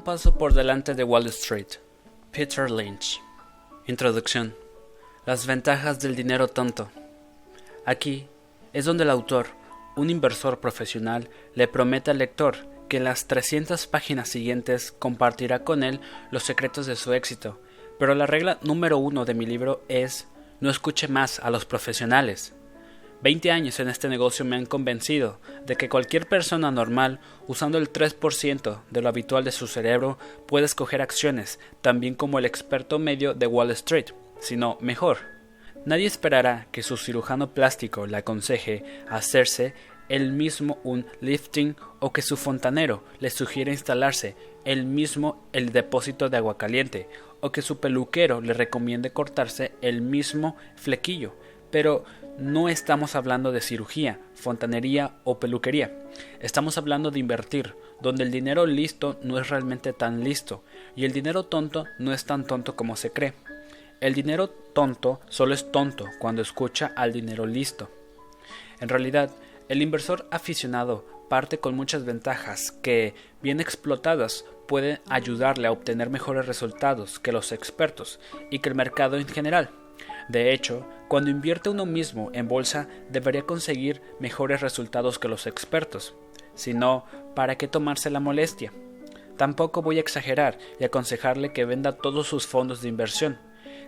Un paso por delante de Wall Street. Peter Lynch. Introducción. Las ventajas del dinero tonto. Aquí es donde el autor, un inversor profesional, le promete al lector que en las 300 páginas siguientes compartirá con él los secretos de su éxito. Pero la regla número uno de mi libro es no escuche más a los profesionales. Veinte años en este negocio me han convencido de que cualquier persona normal, usando el 3% de lo habitual de su cerebro, puede escoger acciones, también como el experto medio de Wall Street, sino mejor. Nadie esperará que su cirujano plástico le aconseje hacerse él mismo un lifting o que su fontanero le sugiera instalarse él mismo el depósito de agua caliente o que su peluquero le recomiende cortarse el mismo flequillo. Pero no estamos hablando de cirugía, fontanería o peluquería. Estamos hablando de invertir, donde el dinero listo no es realmente tan listo y el dinero tonto no es tan tonto como se cree. El dinero tonto solo es tonto cuando escucha al dinero listo. En realidad, el inversor aficionado parte con muchas ventajas que, bien explotadas, pueden ayudarle a obtener mejores resultados que los expertos y que el mercado en general. De hecho, cuando invierte uno mismo en bolsa debería conseguir mejores resultados que los expertos. Si no, ¿para qué tomarse la molestia? Tampoco voy a exagerar y aconsejarle que venda todos sus fondos de inversión.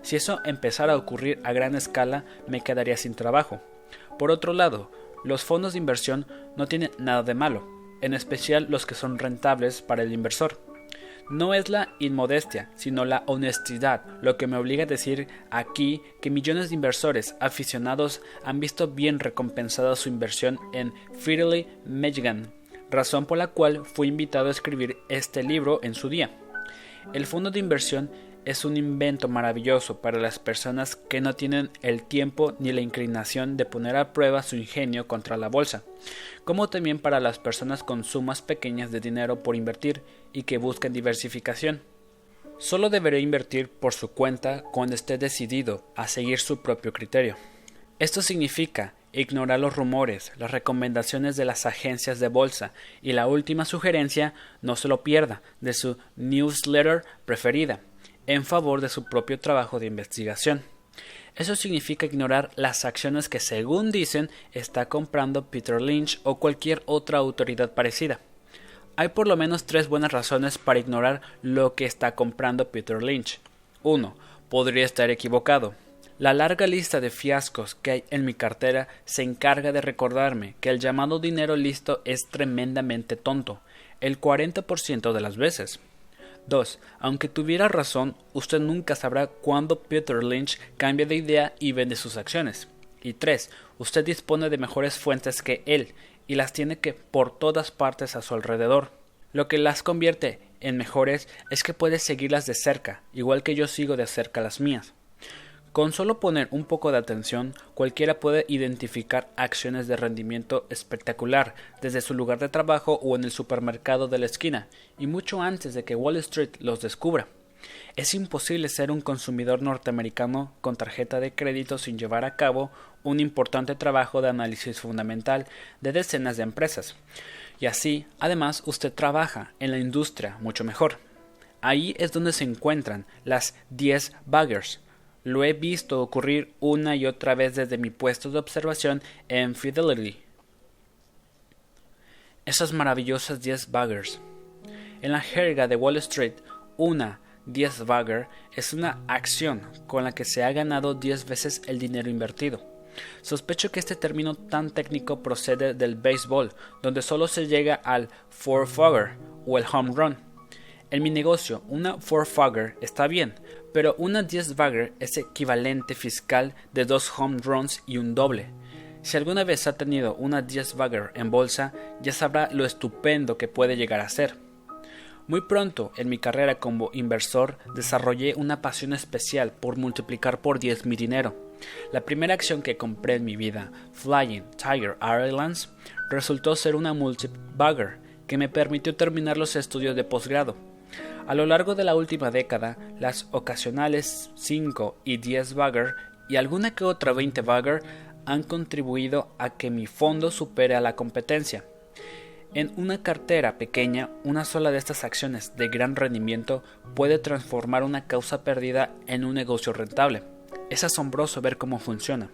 Si eso empezara a ocurrir a gran escala, me quedaría sin trabajo. Por otro lado, los fondos de inversión no tienen nada de malo, en especial los que son rentables para el inversor. No es la inmodestia, sino la honestidad lo que me obliga a decir aquí que millones de inversores aficionados han visto bien recompensada su inversión en Fidelity Michigan, razón por la cual fui invitado a escribir este libro en su día. El fondo de inversión es un invento maravilloso para las personas que no tienen el tiempo ni la inclinación de poner a prueba su ingenio contra la bolsa, como también para las personas con sumas pequeñas de dinero por invertir y que buscan diversificación. Solo deberá invertir por su cuenta cuando esté decidido a seguir su propio criterio. Esto significa ignorar los rumores, las recomendaciones de las agencias de bolsa y la última sugerencia, no se lo pierda, de su newsletter preferida en favor de su propio trabajo de investigación. Eso significa ignorar las acciones que según dicen está comprando Peter Lynch o cualquier otra autoridad parecida. Hay por lo menos tres buenas razones para ignorar lo que está comprando Peter Lynch. 1. Podría estar equivocado. La larga lista de fiascos que hay en mi cartera se encarga de recordarme que el llamado dinero listo es tremendamente tonto, el 40% de las veces. 2. Aunque tuviera razón, usted nunca sabrá cuándo Peter Lynch cambia de idea y vende sus acciones. Y 3. Usted dispone de mejores fuentes que él y las tiene que por todas partes a su alrededor. Lo que las convierte en mejores es que puede seguirlas de cerca, igual que yo sigo de cerca las mías. Con solo poner un poco de atención, cualquiera puede identificar acciones de rendimiento espectacular desde su lugar de trabajo o en el supermercado de la esquina, y mucho antes de que Wall Street los descubra. Es imposible ser un consumidor norteamericano con tarjeta de crédito sin llevar a cabo un importante trabajo de análisis fundamental de decenas de empresas. Y así, además, usted trabaja en la industria mucho mejor. Ahí es donde se encuentran las 10 buggers, lo he visto ocurrir una y otra vez desde mi puesto de observación en Fidelity. Esas maravillosas 10 buggers. En la jerga de Wall Street, una 10 bugger es una acción con la que se ha ganado 10 veces el dinero invertido. Sospecho que este término tan técnico procede del béisbol, donde solo se llega al four fogger o el home run. En mi negocio, una four fogger está bien, pero una 10 bagger es equivalente fiscal de dos home runs y un doble. Si alguna vez ha tenido una 10 bagger en bolsa, ya sabrá lo estupendo que puede llegar a ser. Muy pronto en mi carrera como inversor desarrollé una pasión especial por multiplicar por 10 mi dinero. La primera acción que compré en mi vida, Flying Tiger Airlines, resultó ser una multi-bagger que me permitió terminar los estudios de posgrado. A lo largo de la última década, las ocasionales 5 y 10 bagger y alguna que otra 20 bagger han contribuido a que mi fondo supere a la competencia. En una cartera pequeña, una sola de estas acciones de gran rendimiento puede transformar una causa perdida en un negocio rentable. Es asombroso ver cómo funciona.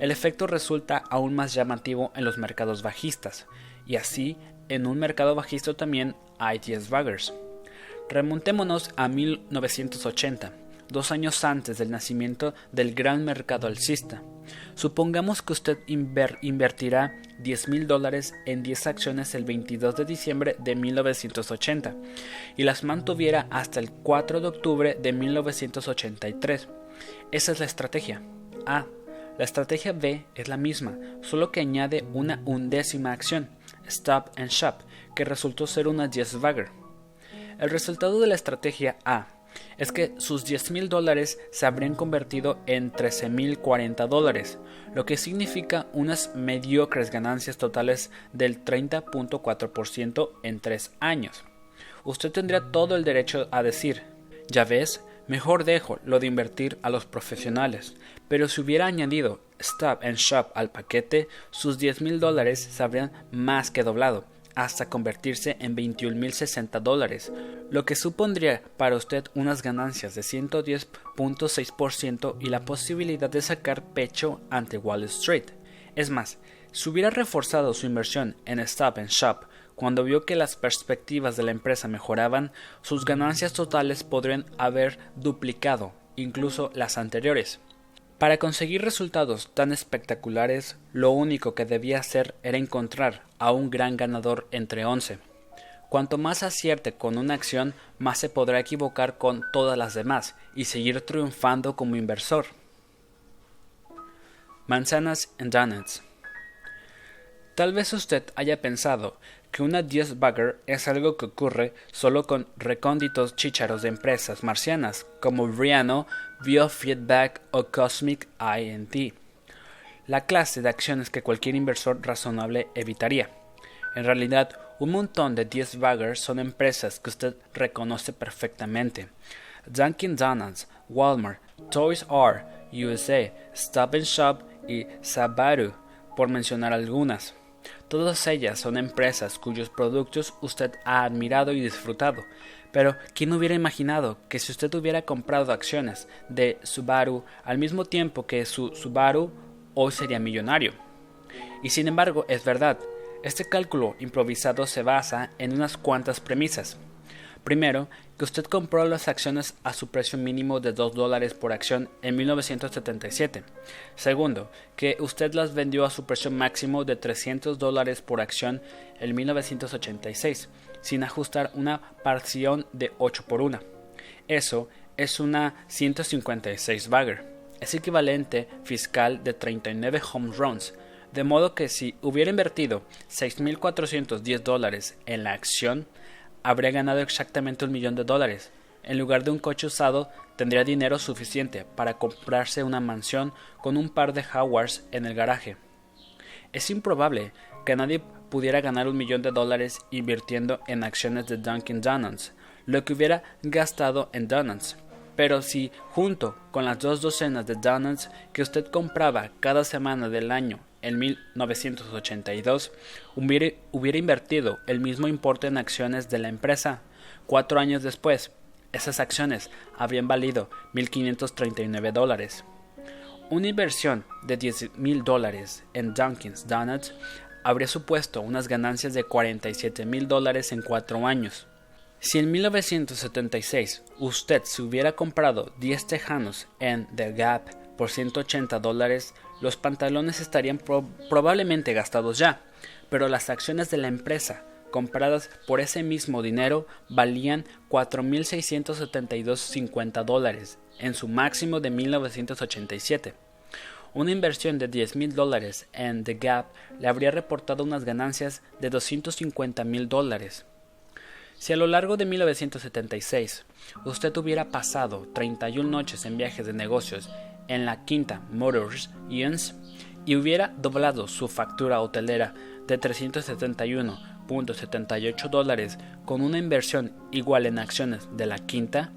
El efecto resulta aún más llamativo en los mercados bajistas, y así en un mercado bajista también hay 10 baggers. Remontémonos a 1980, dos años antes del nacimiento del gran mercado alcista. Supongamos que usted invertirá 10 mil dólares en 10 acciones el 22 de diciembre de 1980 y las mantuviera hasta el 4 de octubre de 1983. Esa es la estrategia. A. La estrategia B es la misma, solo que añade una undécima acción, Stop and Shop, que resultó ser una 10 bagger. El resultado de la estrategia A es que sus 10 mil dólares se habrían convertido en 13 mil 40 dólares, lo que significa unas mediocres ganancias totales del 30.4% en 3 años. Usted tendría todo el derecho a decir, ya ves, mejor dejo lo de invertir a los profesionales, pero si hubiera añadido Stop and Shop al paquete, sus 10 mil dólares se habrían más que doblado hasta convertirse en 21.060 dólares, lo que supondría para usted unas ganancias de 110.6% y la posibilidad de sacar pecho ante Wall Street. Es más, si hubiera reforzado su inversión en Stop and Shop cuando vio que las perspectivas de la empresa mejoraban, sus ganancias totales podrían haber duplicado, incluso las anteriores. Para conseguir resultados tan espectaculares, lo único que debía hacer era encontrar a un gran ganador entre once. Cuanto más acierte con una acción, más se podrá equivocar con todas las demás y seguir triunfando como inversor. Manzanas en donuts. Tal vez usted haya pensado que una 10 bagger es algo que ocurre solo con recónditos chícharos de empresas marcianas como Riano, Biofeedback o Cosmic INT, la clase de acciones que cualquier inversor razonable evitaría. En realidad, un montón de 10 baggers son empresas que usted reconoce perfectamente. Dunkin' Donuts, Walmart, Toys R USA, Stop Shop y Sabaru, por mencionar algunas. Todas ellas son empresas cuyos productos usted ha admirado y disfrutado. Pero, ¿quién hubiera imaginado que si usted hubiera comprado acciones de Subaru al mismo tiempo que su Subaru, hoy sería millonario? Y sin embargo, es verdad, este cálculo improvisado se basa en unas cuantas premisas. Primero, que usted compró las acciones a su precio mínimo de 2 dólares por acción en 1977. Segundo, que usted las vendió a su precio máximo de 300 dólares por acción en 1986, sin ajustar una parción de 8 por 1. Eso es una 156 bagger. Es equivalente fiscal de 39 home runs, de modo que si hubiera invertido 6.410 dólares en la acción, habría ganado exactamente un millón de dólares. En lugar de un coche usado, tendría dinero suficiente para comprarse una mansión con un par de Howards en el garaje. Es improbable que nadie pudiera ganar un millón de dólares invirtiendo en acciones de Dunkin' Donuts, lo que hubiera gastado en donuts. Pero si, junto con las dos docenas de donuts que usted compraba cada semana del año en 1982 hubiera, invertido el mismo importe en acciones de la empresa. Cuatro años después, esas acciones habrían valido 1.539 dólares. Una inversión de 10.000 dólares en Dunkin's Donuts habría supuesto unas ganancias de 47.000 dólares en cuatro años. Si en 1976 usted se hubiera comprado 10 tejanos en The Gap por 180 dólares, los pantalones estarían probablemente gastados ya, pero las acciones de la empresa compradas por ese mismo dinero valían 4.672.50 dólares en su máximo de 1987. Una inversión de 10.000 dólares en The Gap le habría reportado unas ganancias de 250.000 dólares. Si a lo largo de 1976 usted hubiera pasado 31 noches en viajes de negocios en la quinta Motors Inns y hubiera doblado su factura hotelera de 371.78 dólares con una inversión igual en acciones de la quinta,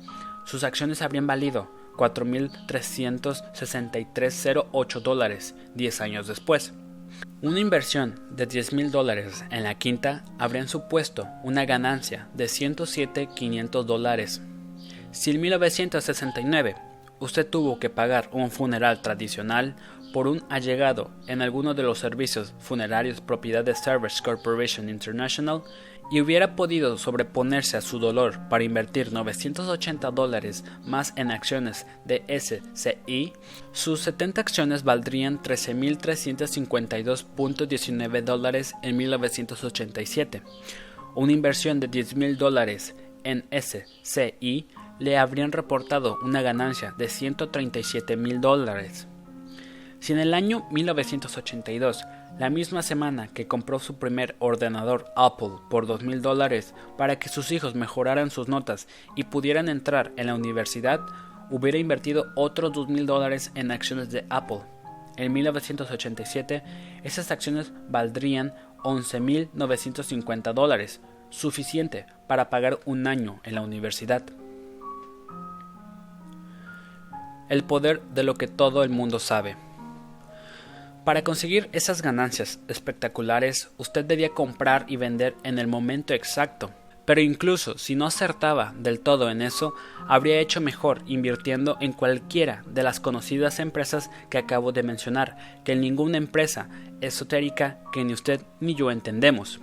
sus acciones habrían valido 4.363.08 dólares 10 años después. Una inversión de 10 mil dólares en la quinta habrían supuesto una ganancia de 107.500 dólares. Si en 1969 usted tuvo que pagar un funeral tradicional por un allegado en alguno de los servicios funerarios propiedad de Service Corporation International y hubiera podido sobreponerse a su dolor para invertir 980 dólares más en acciones de SCI, sus 70 acciones valdrían 13.352.19 dólares en 1987. Una inversión de 10.000 dólares en SCI le habrían reportado una ganancia de 137 mil dólares. Si en el año 1982, la misma semana que compró su primer ordenador Apple por 2 mil dólares para que sus hijos mejoraran sus notas y pudieran entrar en la universidad, hubiera invertido otros 2 mil dólares en acciones de Apple. En 1987, esas acciones valdrían 11.950 dólares, suficiente para pagar un año en la universidad. El poder de lo que todo el mundo sabe. Para conseguir esas ganancias espectaculares, usted debía comprar y vender en el momento exacto. Pero incluso si no acertaba del todo en eso, habría hecho mejor invirtiendo en cualquiera de las conocidas empresas que acabo de mencionar, que en ninguna empresa esotérica que ni usted ni yo entendemos.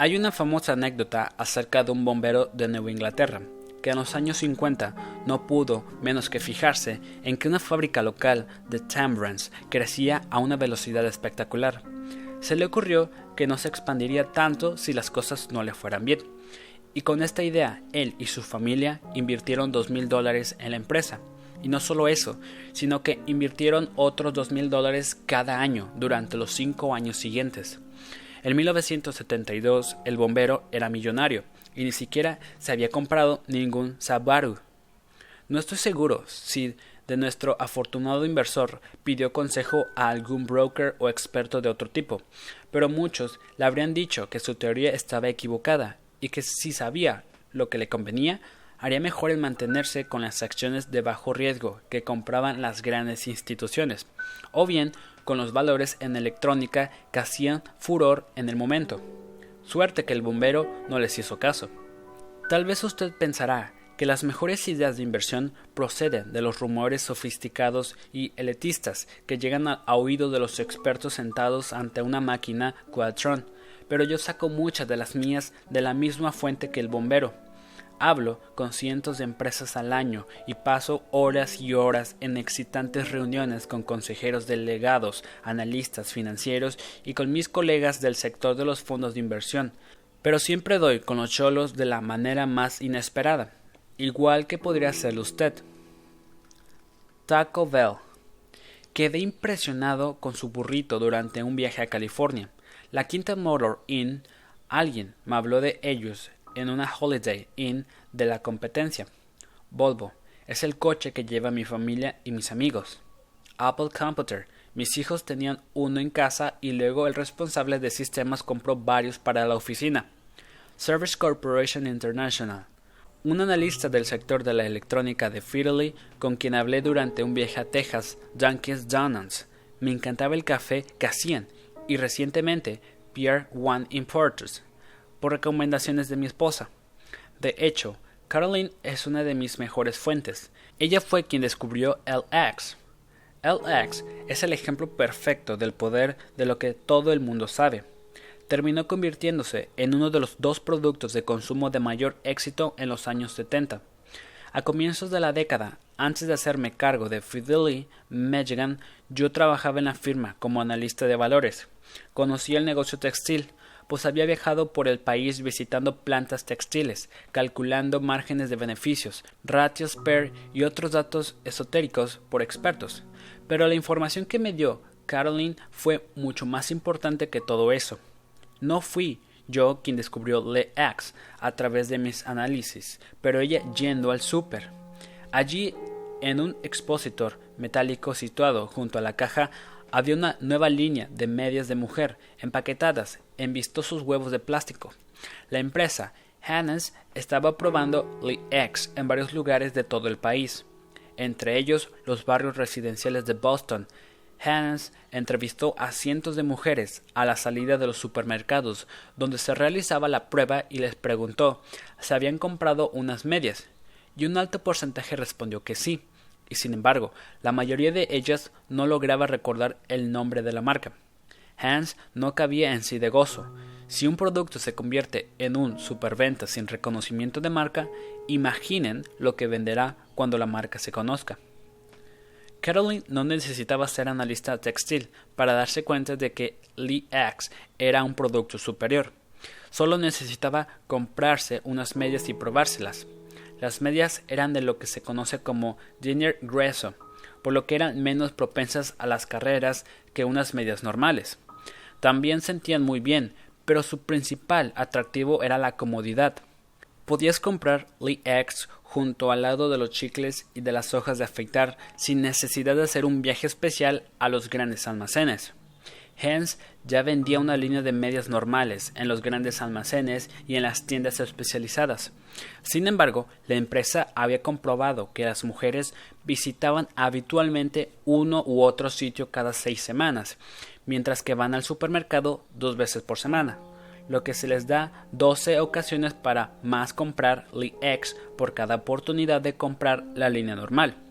Hay una famosa anécdota acerca de un bombero de Nueva Inglaterra, que en los años 50 no pudo menos que fijarse en que una fábrica local de Tambrans crecía a una velocidad espectacular. Se le ocurrió que no se expandiría tanto si las cosas no le fueran bien. Y con esta idea, él y su familia invirtieron dos mil dólares en la empresa. Y no solo eso, sino que invirtieron otros dos mil dólares cada año durante los cinco años siguientes. En 1972 el bombero era millonario y ni siquiera se había comprado ningún Sabaru. No estoy seguro si de nuestro afortunado inversor pidió consejo a algún broker o experto de otro tipo, pero muchos le habrían dicho que su teoría estaba equivocada y que si sabía lo que le convenía, haría mejor en mantenerse con las acciones de bajo riesgo que compraban las grandes instituciones, o bien con los valores en electrónica que hacían furor en el momento. Suerte que el bombero no les hizo caso. Tal vez usted pensará que las mejores ideas de inversión proceden de los rumores sofisticados y elitistas que llegan a, oído de los expertos sentados ante una máquina Quadtron, pero yo saco muchas de las mías de la misma fuente que el bombero, Hablo con cientos de empresas al año y paso horas y horas en excitantes reuniones con consejeros delegados, analistas financieros y con mis colegas del sector de los fondos de inversión, pero siempre doy con los cholos de la manera más inesperada, igual que podría hacerlo usted. Taco Bell. Quedé impresionado con su burrito durante un viaje a California. La Quinta Motor Inn, alguien me habló de ellos en una Holiday Inn de la competencia. Volvo es el coche que lleva mi familia y mis amigos. Apple Computer. Mis hijos tenían uno en casa y luego el responsable de sistemas compró varios para la oficina. Service Corporation International. Un analista del sector de la electrónica de Fidelity con quien hablé durante un viaje a Texas, Dunkin' Donuts. Me encantaba el café que hacían y recientemente Pierre One Importers por recomendaciones de mi esposa. De hecho, Caroline es una de mis mejores fuentes. Ella fue quien descubrió LX. LX es el ejemplo perfecto del poder de lo que todo el mundo sabe. Terminó convirtiéndose en uno de los dos productos de consumo de mayor éxito en los años 70. A comienzos de la década, antes de hacerme cargo de Fidelity Michigan, yo trabajaba en la firma como analista de valores. Conocí el negocio textil, pues había viajado por el país visitando plantas textiles, calculando márgenes de beneficios, ratios PER y otros datos esotéricos por expertos. Pero la información que me dio Caroline fue mucho más importante que todo eso. No fui yo quien descubrió LeX a través de mis análisis, pero ella yendo al súper. Allí, en un expositor metálico situado junto a la caja, había una nueva línea de medias de mujer empaquetadas en vistosos huevos de plástico. La empresa Hannes estaba probando X en varios lugares de todo el país, entre ellos los barrios residenciales de Boston, Hans entrevistó a cientos de mujeres a la salida de los supermercados donde se realizaba la prueba y les preguntó si habían comprado unas medias, y un alto porcentaje respondió que sí, y sin embargo, la mayoría de ellas no lograba recordar el nombre de la marca. Hans no cabía en sí de gozo. Si un producto se convierte en un superventa sin reconocimiento de marca, imaginen lo que venderá cuando la marca se conozca. Caroline no necesitaba ser analista textil para darse cuenta de que Lee X era un producto superior. Solo necesitaba comprarse unas medias y probárselas. Las medias eran de lo que se conoce como dinner grueso, por lo que eran menos propensas a las carreras que unas medias normales. También sentían muy bien, pero su principal atractivo era la comodidad. Podías comprar Lee X junto al lado de los chicles y de las hojas de afeitar sin necesidad de hacer un viaje especial a los grandes almacenes. Hens ya vendía una línea de medias normales en los grandes almacenes y en las tiendas especializadas. Sin embargo, la empresa había comprobado que las mujeres visitaban habitualmente uno u otro sitio cada seis semanas, mientras que van al supermercado dos veces por semana, lo que se les da 12 ocasiones para más comprar Lee X por cada oportunidad de comprar la línea normal.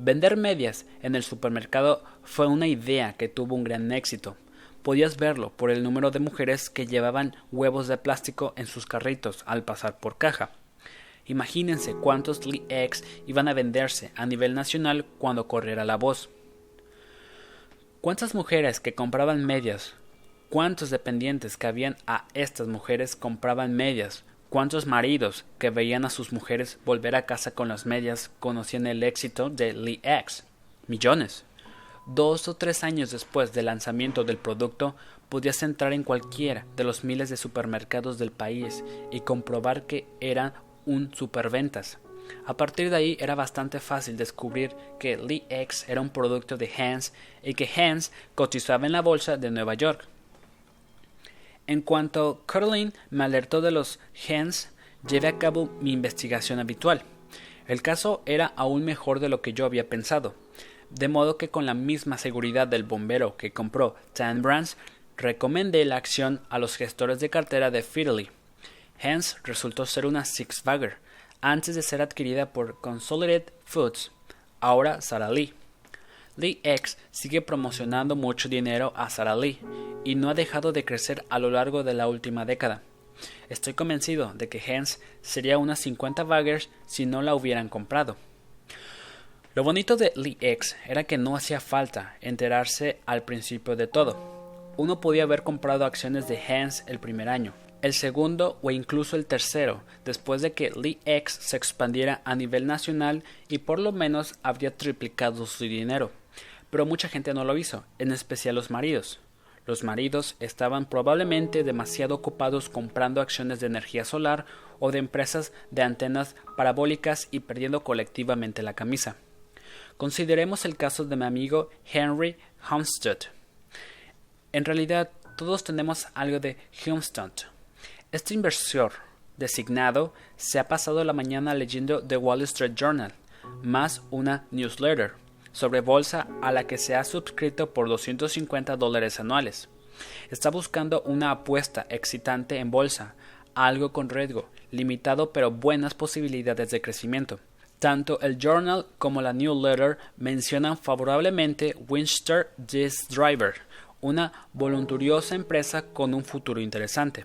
Vender medias en el supermercado fue una idea que tuvo un gran éxito. Podías verlo por el número de mujeres que llevaban huevos de plástico en sus carritos al pasar por caja. Imagínense cuántos Lee X iban a venderse a nivel nacional cuando corriera la voz. ¿Cuántas mujeres que compraban medias? ¿Cuántos dependientes que habían a estas mujeres compraban medias? ¿Cuántos maridos que veían a sus mujeres volver a casa con las medias conocían el éxito de Lee X? Millones. Dos o tres años después del lanzamiento del producto, podías entrar en cualquiera de los miles de supermercados del país y comprobar que era un superventas. A partir de ahí era bastante fácil descubrir que Lee X era un producto de Hans y que Hans cotizaba en la bolsa de Nueva York. En cuanto Caroline me alertó de los Hans, llevé a cabo mi investigación habitual. El caso era aún mejor de lo que yo había pensado, de modo que con la misma seguridad del bombero que compró Tan Brands, recomendé la acción a los gestores de cartera de Fidelity. Hans resultó ser una Six Bagger, antes de ser adquirida por Consolidated Foods, ahora Sara Lee. Lee X sigue promocionando mucho dinero a Sara Lee y no ha dejado de crecer a lo largo de la última década. Estoy convencido de que Hens sería unas 50 baggers si no la hubieran comprado. Lo bonito de Lee X era que no hacía falta enterarse al principio de todo. Uno podía haber comprado acciones de Hens el primer año, el segundo o incluso el tercero, después de que Lee X se expandiera a nivel nacional y por lo menos habría triplicado su dinero. Pero mucha gente no lo hizo, en especial los maridos. Los maridos estaban probablemente demasiado ocupados comprando acciones de energía solar o de empresas de antenas parabólicas y perdiendo colectivamente la camisa. Consideremos el caso de mi amigo Henry Humstead. En realidad, todos tenemos algo de Humstead este inversor designado se ha pasado la mañana leyendo The Wall Street Journal, más una newsletter sobre bolsa a la que se ha suscrito por 250 dólares anuales. Está buscando una apuesta excitante en bolsa, algo con riesgo, limitado pero buenas posibilidades de crecimiento. Tanto el journal como la newsletter mencionan favorablemente Winchester Disk Driver, una voluntariosa empresa con un futuro interesante.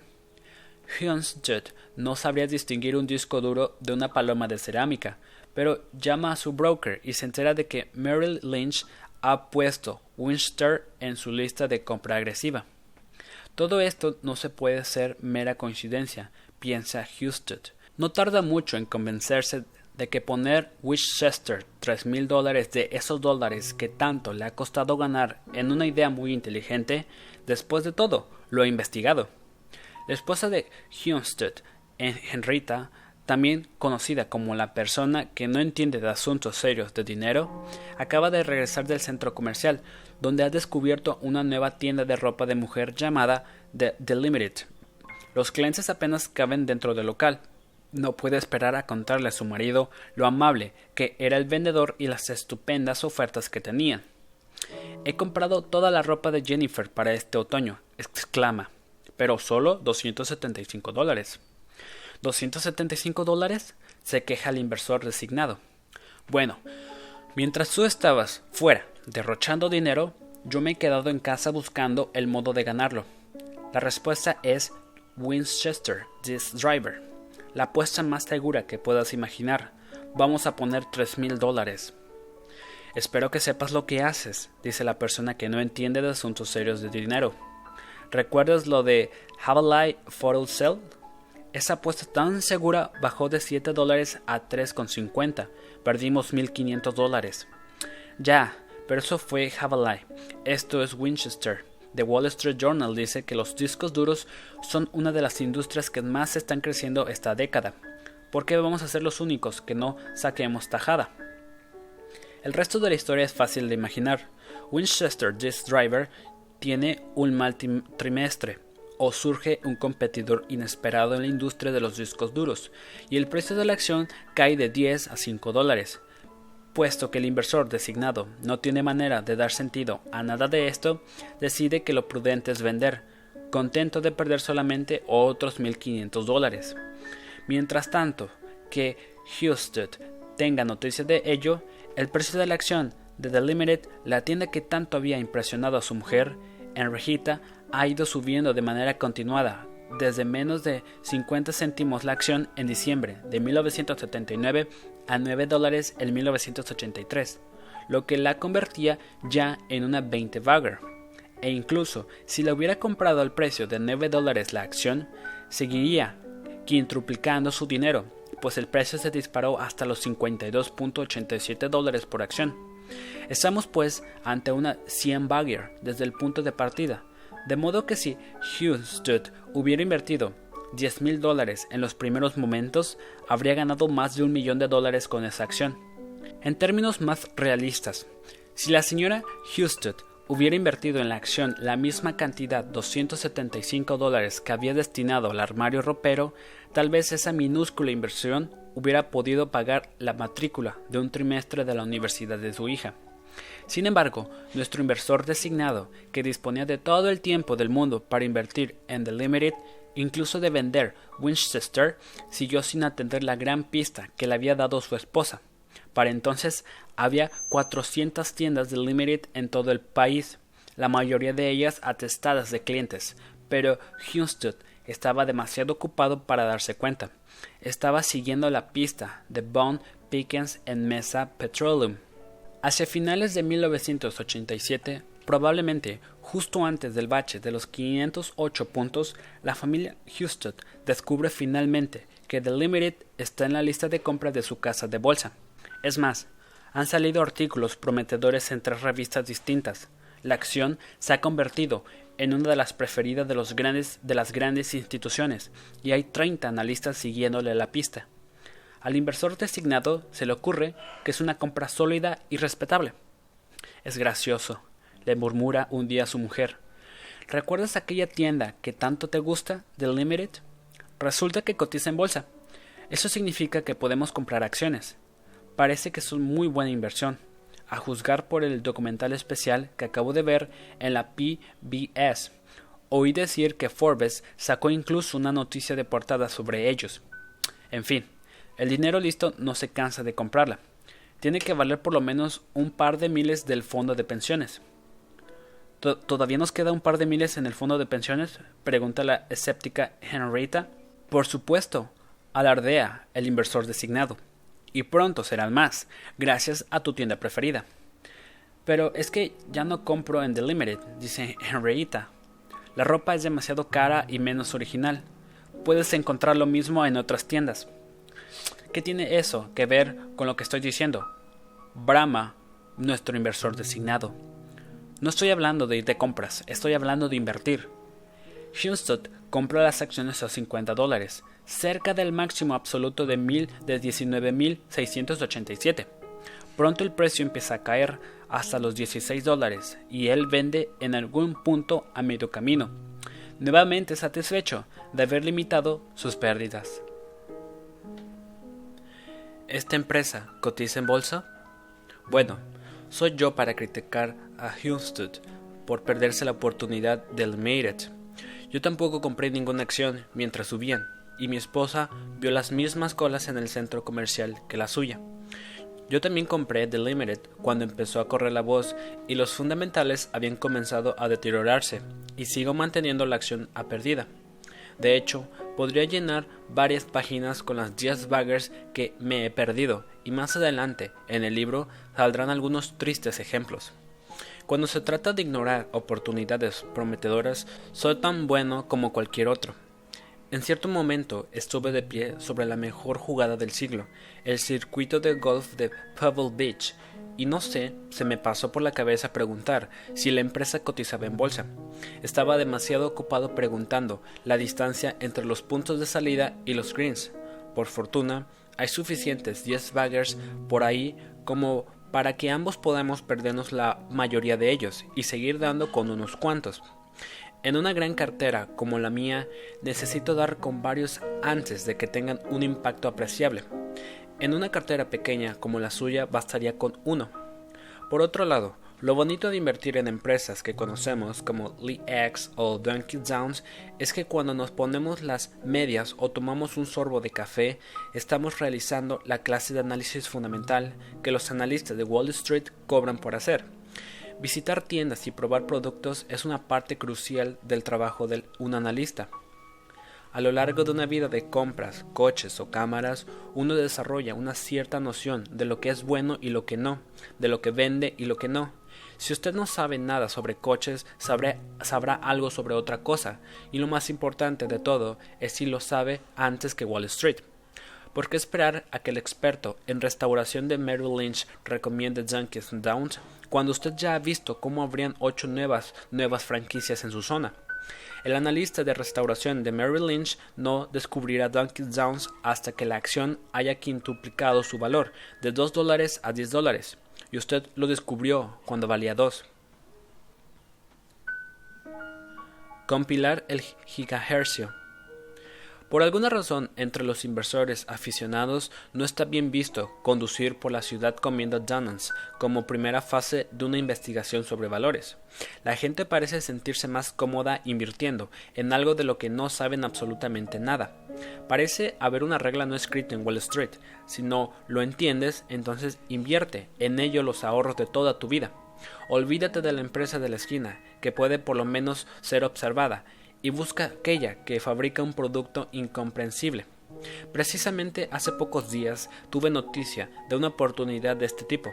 Jet no sabría distinguir un disco duro de una paloma de cerámica, pero llama a su broker y se entera de que Merrill Lynch ha puesto Winchester en su lista de compra agresiva. Todo esto no se puede ser mera coincidencia, piensa Houston. No tarda mucho en convencerse de que poner Winchester tres mil dólares de esos dólares que tanto le ha costado ganar en una idea muy inteligente, después de todo, lo ha investigado. La esposa de Hunstead, Henrita, también conocida como la persona que no entiende de asuntos serios de dinero, acaba de regresar del centro comercial, donde ha descubierto una nueva tienda de ropa de mujer llamada The, Limited. Los clientes apenas caben dentro del local. No puede esperar a contarle a su marido lo amable que era el vendedor y las estupendas ofertas que tenían. He comprado toda la ropa de Jennifer para este otoño, exclama, pero solo 275 dólares. ¿275 dólares? se queja el inversor resignado. Bueno, mientras tú estabas fuera derrochando dinero, yo me he quedado en casa buscando el modo de ganarlo. La respuesta es Winchester This Driver, la apuesta más segura que puedas imaginar. Vamos a poner tres mil dólares. Espero que sepas lo que haces, dice la persona que no entiende de asuntos serios de dinero. ¿Recuerdas lo de Have a Lie for Sell? Esa apuesta tan segura bajó de 7 dólares a 3,50. Perdimos 1.500 dólares. Ya, pero eso fue Lie. Esto es Winchester. The Wall Street Journal dice que los discos duros son una de las industrias que más están creciendo esta década. ¿Por qué vamos a ser los únicos que no saquemos tajada? El resto de la historia es fácil de imaginar. Winchester Disc Driver tiene un mal trimestre o surge un competidor inesperado en la industria de los discos duros y el precio de la acción cae de 10 a 5 dólares. Puesto que el inversor designado no tiene manera de dar sentido a nada de esto, decide que lo prudente es vender, contento de perder solamente otros 1.500 dólares. Mientras tanto, que Houston tenga noticia de ello, el precio de la acción de The Limited, la tienda que tanto había impresionado a su mujer, Enrejita, ha ido subiendo de manera continuada, desde menos de 50 céntimos la acción en diciembre de 1979 a 9 dólares en 1983, lo que la convertía ya en una 20 bagger. E incluso si la hubiera comprado al precio de 9 dólares la acción, seguiría quintuplicando su dinero pues el precio se disparó hasta los 52.87 dólares por acción. Estamos pues ante una 100 bagger desde el punto de partida, de modo que si Houston hubiera invertido 10 mil dólares en los primeros momentos, habría ganado más de un millón de dólares con esa acción. En términos más realistas, si la señora Houston hubiera invertido en la acción la misma cantidad 275 dólares que había destinado al armario ropero, tal vez esa minúscula inversión hubiera podido pagar la matrícula de un trimestre de la universidad de su hija. Sin embargo, nuestro inversor designado, que disponía de todo el tiempo del mundo para invertir en The Limited, incluso de vender Winchester, siguió sin atender la gran pista que le había dado su esposa. Para entonces había 400 tiendas de Limited en todo el país, la mayoría de ellas atestadas de clientes, pero Houston estaba demasiado ocupado para darse cuenta. Estaba siguiendo la pista de Bond Pickens en Mesa Petroleum. Hacia finales de 1987, probablemente justo antes del bache de los 508 puntos, la familia Houston descubre finalmente que The Limited está en la lista de compras de su casa de bolsa. Es más, han salido artículos prometedores en tres revistas distintas. La acción se ha convertido en una de las preferidas de, las grandes instituciones y hay 30 analistas siguiéndole la pista. Al inversor designado se le ocurre que es una compra sólida y respetable. Es gracioso, le murmura un día a su mujer. ¿Recuerdas aquella tienda que tanto te gusta, The Limited? Resulta que cotiza en bolsa. Eso significa que podemos comprar acciones parece que es una muy buena inversión, a juzgar por el documental especial que acabo de ver en la PBS. Oí decir que Forbes sacó incluso una noticia de portada sobre ellos. En fin, el dinero listo no se cansa de comprarla. Tiene que valer por lo menos un par de miles del fondo de pensiones. ¿Todavía nos queda un par de miles en el fondo de pensiones? pregunta la escéptica Henrietta. Por supuesto, alardea el inversor designado y pronto serán más, gracias a tu tienda preferida. Pero es que ya no compro en The Limited, dice Henrietta. La ropa es demasiado cara y menos original. Puedes encontrar lo mismo en otras tiendas. ¿Qué tiene eso que ver con lo que estoy diciendo? Brahma, nuestro inversor designado. No estoy hablando de ir de compras, estoy hablando de invertir. Houston compró las acciones a 50 dólares, cerca del máximo absoluto de, mil, de 19.687. Pronto el precio empieza a caer hasta los 16 dólares y él vende en algún punto a medio camino, nuevamente satisfecho de haber limitado sus pérdidas. ¿Esta empresa cotiza en bolsa? Bueno, soy yo para criticar a Houston por perderse la oportunidad del Made Yo tampoco compré ninguna acción mientras subían, y mi esposa vio las mismas colas en el centro comercial que la suya. Yo también compré The Limited cuando empezó a correr la voz y los fundamentales habían comenzado a deteriorarse, y sigo manteniendo la acción a perdida. De hecho, podría llenar varias páginas con las 10 baggers que me he perdido, y más adelante, en el libro, saldrán algunos tristes ejemplos. Cuando se trata de ignorar oportunidades prometedoras, soy tan bueno como cualquier otro. En cierto momento estuve de pie sobre la mejor jugada del siglo, el circuito de golf de Pebble Beach, y no sé, se me pasó por la cabeza preguntar si la empresa cotizaba en bolsa. Estaba demasiado ocupado preguntando la distancia entre los puntos de salida y los greens. Por fortuna, hay suficientes 10 baggers por ahí como para que ambos podamos perdernos la mayoría de ellos y seguir dando con unos cuantos. En una gran cartera como la mía, necesito dar con varios antes de que tengan un impacto apreciable. En una cartera pequeña como la suya bastaría con uno. Por otro lado, lo bonito de invertir en empresas que conocemos como LeX o Dunkin' Downs es que cuando nos ponemos las medias o tomamos un sorbo de café, estamos realizando la clase de análisis fundamental que los analistas de Wall Street cobran por hacer. Visitar tiendas y probar productos es una parte crucial del trabajo de un analista. A lo largo de una vida de compras, coches o cámaras, uno desarrolla una cierta noción de lo que es bueno y lo que no, de lo que vende y lo que no. Si usted no sabe nada sobre coches, sabrá algo sobre otra cosa, y lo más importante de todo es si lo sabe antes que Wall Street. ¿Por qué esperar a que el experto en restauración de Merrill Lynch recomiende Dunkin' Downs cuando usted ya ha visto cómo habrían ocho nuevas franquicias en su zona? El analista de restauración de Merrill Lynch no descubrirá Dunkin' Downs hasta que la acción haya quintuplicado su valor de 2 dólares a 10 dólares, y usted lo descubrió cuando valía 2. Compilar el gigahercio por alguna razón, entre los inversores aficionados no está bien visto conducir por la ciudad comiendo donuts como primera fase de una investigación sobre valores. La gente parece sentirse más cómoda invirtiendo en algo de lo que no saben absolutamente nada. Parece haber una regla no escrita en Wall Street. Si no lo entiendes, entonces invierte en ello los ahorros de toda tu vida. Olvídate de la empresa de la esquina, que puede por lo menos ser observada, y busca aquella que fabrica un producto incomprensible. Precisamente hace pocos días tuve noticia de una oportunidad de este tipo.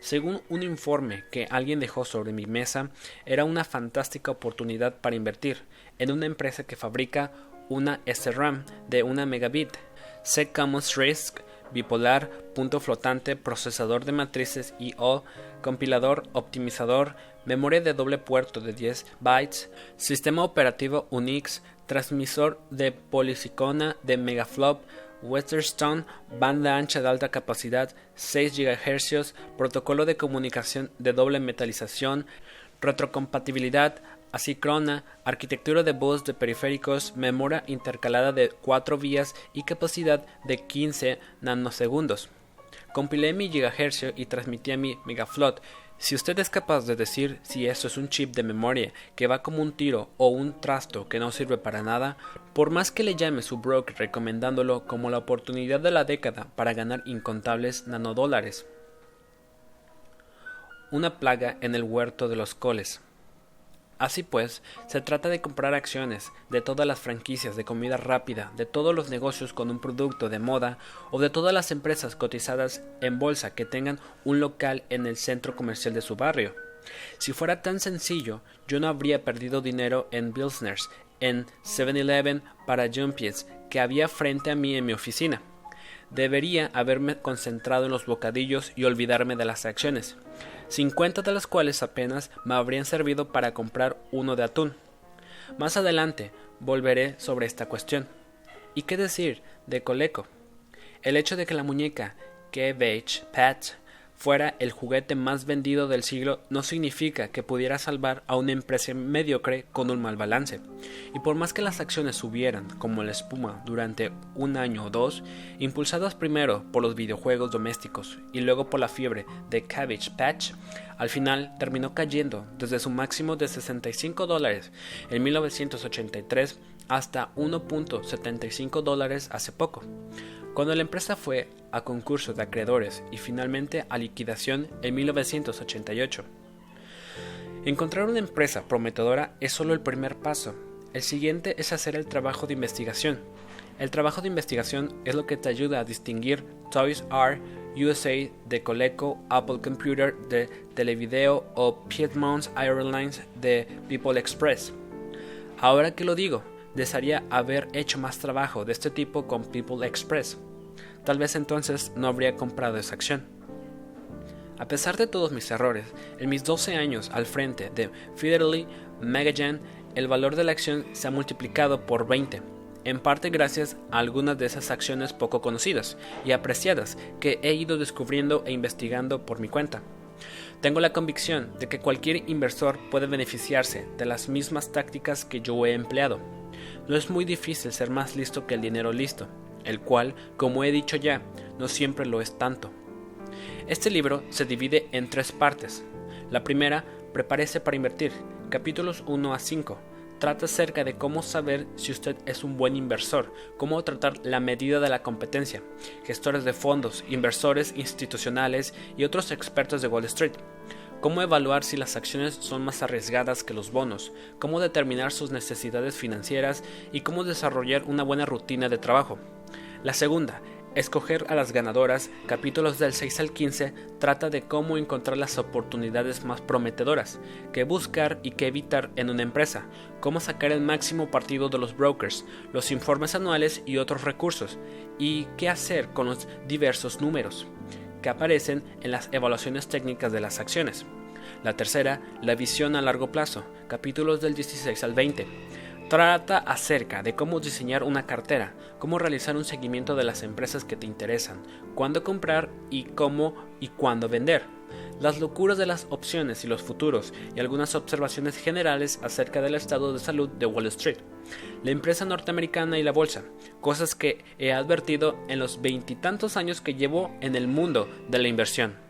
Según un informe que alguien dejó sobre mi mesa, era una fantástica oportunidad para invertir en una empresa que fabrica una SRAM de una megabit. Commons Risk bipolar, punto flotante, procesador de matrices I.O., compilador, optimizador, memoria de doble puerto de 10 bytes, sistema operativo Unix, transmisor de polisicona de megaflop, Weatherstone, banda ancha de alta capacidad 6 GHz, protocolo de comunicación de doble metalización, retrocompatibilidad, asíncrona, arquitectura de voz de periféricos, memoria intercalada de 4 vías y capacidad de 15 nanosegundos. Compilé mi gigahercio y transmití a mi megaflot. Si usted es capaz de decir si eso es un chip de memoria que va como un tiro o un trasto que no sirve para nada, por más que le llame su broker recomendándolo como la oportunidad de la década para ganar incontables nanodólares. Una plaga en el huerto de los coles. Así pues, se trata de comprar acciones de todas las franquicias de comida rápida, de todos los negocios con un producto de moda o de todas las empresas cotizadas en bolsa que tengan un local en el centro comercial de su barrio. Si fuera tan sencillo, yo no habría perdido dinero en Bilsners, en 7-Eleven para Jumpies que había frente a mí en mi oficina. Debería haberme concentrado en los bocadillos y olvidarme de las acciones. 50 de las cuales apenas me habrían servido para comprar uno de atún. Más adelante volveré sobre esta cuestión. ¿Y qué decir de Coleco? El hecho de que la muñeca que Pat fuera el juguete más vendido del siglo no significa que pudiera salvar a una empresa mediocre con un mal balance. Y por más que las acciones subieran como la espuma durante un año o dos, impulsadas primero por los videojuegos domésticos y luego por la fiebre de Cabbage Patch, al final terminó cayendo desde su máximo de 65 dólares en 1983 hasta 1.75 dólares hace poco. Cuando la empresa fue a concurso de acreedores y finalmente a liquidación en 1988. Encontrar una empresa prometedora es solo el primer paso. El siguiente es hacer el trabajo de investigación. El trabajo de investigación es lo que te ayuda a distinguir Toys R USA de Coleco, Apple Computer de Televideo o Piedmont Airlines de People Express. Ahora que lo digo, desearía haber hecho más trabajo de este tipo con People Express. Tal vez entonces no habría comprado esa acción. A pesar de todos mis errores, en mis 12 años al frente de Fidelity Magajan, el valor de la acción se ha multiplicado por 20, en parte gracias a algunas de esas acciones poco conocidas y apreciadas que he ido descubriendo e investigando por mi cuenta. Tengo la convicción de que cualquier inversor puede beneficiarse de las mismas tácticas que yo he empleado. No es muy difícil ser más listo que el dinero listo, el cual, como he dicho ya, no siempre lo es tanto. Este libro se divide en tres partes. La primera, prepárese para invertir, capítulos 1 a 5. Trata acerca de cómo saber si usted es un buen inversor, cómo tratar la medida de la competencia, gestores de fondos, inversores institucionales y otros expertos de Wall Street cómo evaluar si las acciones son más arriesgadas que los bonos, cómo determinar sus necesidades financieras y cómo desarrollar una buena rutina de trabajo. La segunda, Escoger a las ganadoras, capítulos del 6 al 15, trata de cómo encontrar las oportunidades más prometedoras, qué buscar y qué evitar en una empresa, cómo sacar el máximo partido de los brokers, los informes anuales y otros recursos, y qué hacer con los diversos números que aparecen en las evaluaciones técnicas de las acciones. La tercera, la visión a largo plazo, capítulos del 16 al 20. Trata acerca de cómo diseñar una cartera, cómo realizar un seguimiento de las empresas que te interesan, cuándo comprar y cómo y cuándo vender, las locuras de las opciones y los futuros y algunas observaciones generales acerca del estado de salud de Wall Street, la empresa norteamericana y la bolsa, cosas que he advertido en los veintitantos años que llevo en el mundo de la inversión.